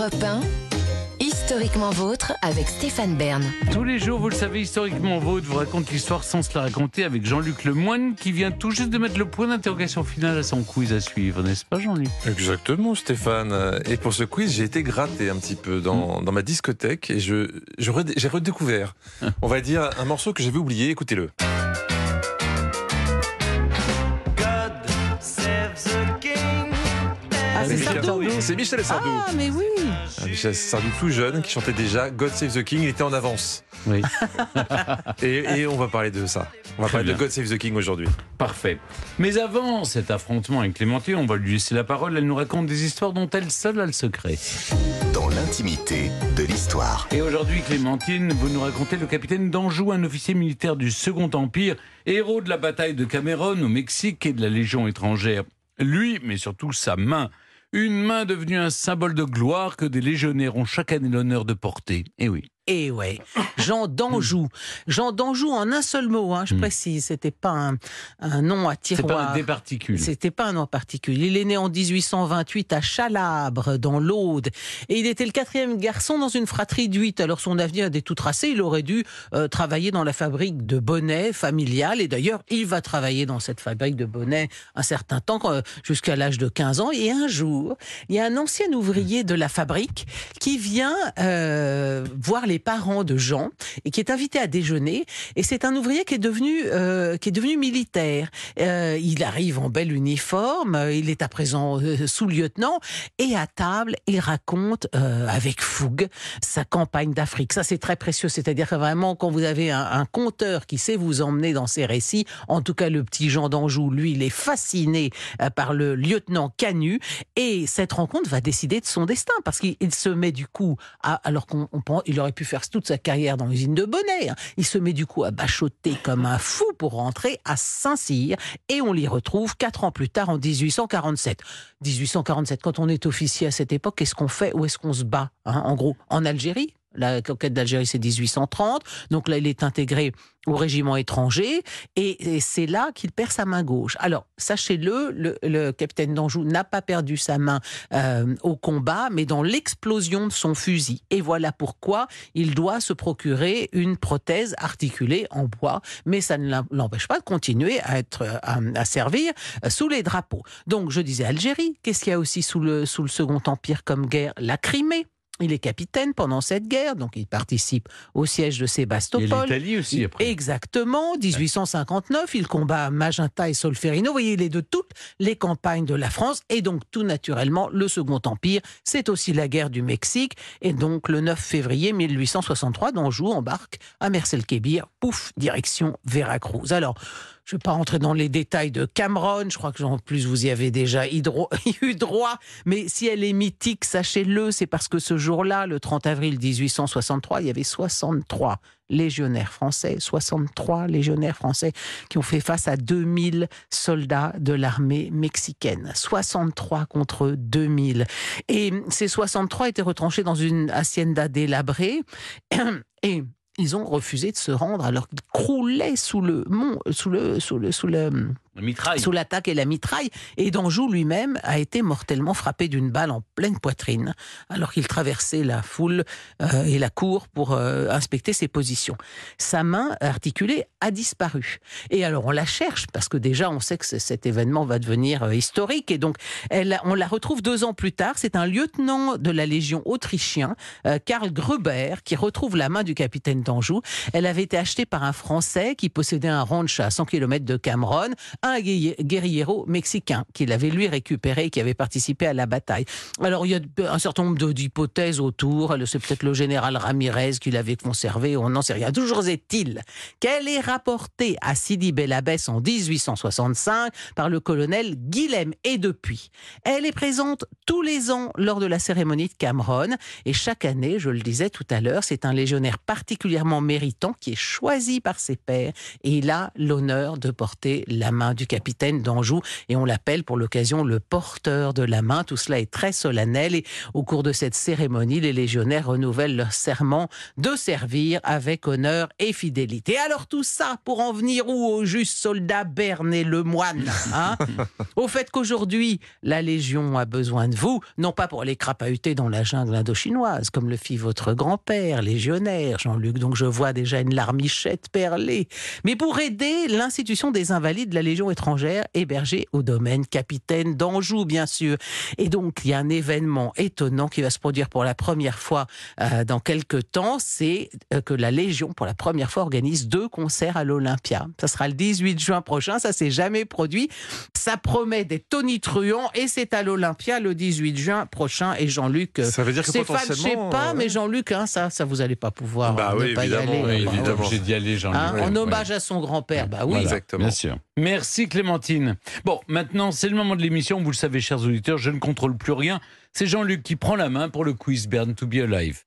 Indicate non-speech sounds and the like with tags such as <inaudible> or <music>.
Europe 1, historiquement vôtre avec Stéphane Bern. Tous les jours, vous le savez, historiquement vôtre vous raconte l'histoire sans se la raconter avec Jean-Luc Lemoine qui vient tout juste de mettre le point d'interrogation final à son quiz à suivre, n'est-ce pas Jean-Luc? Exactement, Stéphane. Et pour ce quiz, j'ai été gratté un petit peu dans, dans ma discothèque et je, je redé- j'ai redécouvert, on va dire, un morceau que j'avais oublié. Écoutez-le. C'est Michel Sardou. C'est Michel Sardou. Ah, mais oui. Un Michel Sardou tout jeune qui chantait déjà God Save the King. Il était en avance. Oui, <laughs> Et, et on va parler de ça. On va Très parler de. God Save the King aujourd'hui. parfait. Mais avant cet affrontement avec Clémentine, on va lui laisser la parole. Elle nous raconte des histoires dont elle seule a le secret. dans l'intimité de l'histoire. Et aujourd'hui, Clémentine, vous nous racontez le capitaine d'Anjou, un officier militaire du Second Empire, héros de la bataille de Cameron au Mexique et de la Légion étrangère. Lui, mais surtout sa main. Une main devenue un symbole de gloire que des légionnaires ont chaque année l'honneur de porter. Eh oui. Et ouais, Jean d'Anjou. Jean d'Anjou en un seul mot, hein, je Hmm. précise. C'était pas un, un nom à pas tiroir. un des particules. C'était pas un nom particulier. Il est né en 1828 à Chalabre, dans l'Aude. Et il était le quatrième garçon dans une fratrie de huit. Alors son avenir était tout tracé. Il aurait dû euh, travailler dans la fabrique de bonnets familiale. Et d'ailleurs, il va travailler dans cette fabrique de bonnets un certain temps, euh, jusqu'à l'âge de 15 ans. Et un jour, il y a un ancien ouvrier de la fabrique qui vient euh, voir les parents de Jean et qui est invité à déjeuner. Et c'est un ouvrier qui est devenu, euh, qui est devenu militaire. Euh, il arrive en bel uniforme, euh, il est à présent sous-lieutenant, et à table, il raconte avec fougue sa campagne d'Afrique. Ça, c'est très précieux, c'est-à-dire que vraiment, quand vous avez un, conteur qui sait vous emmener dans ses récits, en tout cas le petit Jean d'Anjou, lui, il est fasciné par le lieutenant Canu, et cette rencontre va décider de son destin, parce qu'il il se met du coup, à, alors qu'on on pense- il aurait pu faire toute sa carrière dans l'usine de Bonnet, il se met du coup à bachoter comme un fou pour rentrer à Saint-Cyr, et on l'y retrouve quatre ans plus tard en 1847. 1847, quand on est officier à cette époque, qu'est-ce qu'on fait? Où est-ce qu'on se bat hein En gros, en Algérie? La conquête d'Algérie, c'est 1830. Donc là, il est intégré au régiment étranger et, c'est là qu'il perd sa main gauche. Alors, sachez-le, le, capitaine d'Anjou n'a pas perdu sa main euh, au combat, mais dans l'explosion de son fusil. Et voilà pourquoi il doit se procurer une prothèse articulée en bois, mais ça ne l'empêche pas de continuer à être à, à servir euh, sous les drapeaux. Donc, je disais Algérie. Qu'est-ce qu'il y a aussi sous le Second Empire comme guerre? La Crimée. Il est capitaine pendant cette guerre, donc il participe au siège de Sébastopol. l'Italie aussi après. Exactement, 1859, il combat Magenta et Solferino. Vous voyez, il est de toutes les campagnes de la France et donc tout naturellement le Second Empire. C'est aussi la guerre du Mexique et donc le 9 février 1863, d'Anjou embarque à Mercel-Kébir, pouf, direction Veracruz. Alors, je ne vais pas rentrer dans les détails de Cameron, je crois que en plus vous y avez déjà <laughs> eu droit, mais si elle est mythique, sachez-le, c'est parce que ce jour-là, le 30 avril 1863, il y avait 63 légionnaires français, 63 légionnaires français qui ont fait face à 2000 soldats de l'armée mexicaine. 63 contre 2000. Et ces 63 étaient retranchés dans une hacienda délabrée <clears throat> et ils ont refusé de se rendre alors qu'ils croulaient sous le mont, sous le, sous l'attaque et la mitraille. Et d'Anjou lui-même a été mortellement frappé d'une balle en pleine poitrine, alors qu'il traversait la foule euh, et la cour pour euh, inspecter ses positions. Sa main articulée a disparu. Et alors on la cherche, parce que déjà on sait que cet événement va devenir euh, historique. Et donc elle, on la retrouve deux ans plus tard. C'est un lieutenant de la Légion autrichien, Karl Gruber, qui retrouve la main du capitaine d'Anjou. Elle avait été achetée par un Français qui possédait un ranch à 100 km de Cameron, un guerri- guerriero mexicain qu'il avait lui récupéré qui avait participé à la bataille. Alors il y a un certain nombre d'hypothèses autour. C'est peut-être le général Ramirez qui l'avait conservé, on n'en sait rien. Toujours est-il qu'elle est rapportée à Sidi Bel Abbès en 1865 par le colonel Guilhem. Et depuis, elle est présente tous les ans lors de la cérémonie de Cameron. Et chaque année, je le disais tout à l'heure, c'est un légionnaire particulièrement méritant qui est choisi par ses pairs et il a l'honneur de porter la main hein, du capitaine d'Anjou et on l'appelle pour l'occasion le porteur de la main. Tout cela est très solennel et au cours de cette cérémonie, les légionnaires renouvellent leur serment de servir avec honneur et fidélité. Alors tout ça pour en venir où au juste soldat Berne et le moine hein? <laughs> Au fait qu'aujourd'hui, la Légion a besoin de vous, non pas pour aller crapahuter dans la jungle indochinoise, comme le fit votre grand-père, légionnaire, Jean-Luc, donc je vois déjà une larmichette perlée, mais pour aider l'institution des Invalides de la Légion étrangère hébergée au domaine capitaine d'Anjou, bien sûr. Et donc, il y a un événement étonnant qui va se produire pour la première fois euh, dans quelques temps, c'est euh, que la Légion, pour la première fois, organise deux concerts à l'Olympia. Ça sera le 18 juin prochain, ça s'est jamais produit. Ça promet des tonitruants et c'est à l'Olympia le 18 juin prochain. Et Jean-Luc, euh, Ça veut dire que Stéphane, je sais potentiellement, pas, mais Jean-Luc, hein, ça, ça vous allez pas pouvoir Bah ne oui, pas y évidemment, aller. oui, Ah bah, évidemment. J'ai d'y aller, Jean-Luc. Hein, en oui. hommage à son grand-père, bah oui. Voilà, Exactement. Bien sûr. Merci Clémentine. Bon, maintenant, c'est le moment de l'émission. Vous le savez, chers auditeurs, je ne contrôle plus rien. C'est Jean-Luc qui prend la main pour le quiz Burn to be Alive.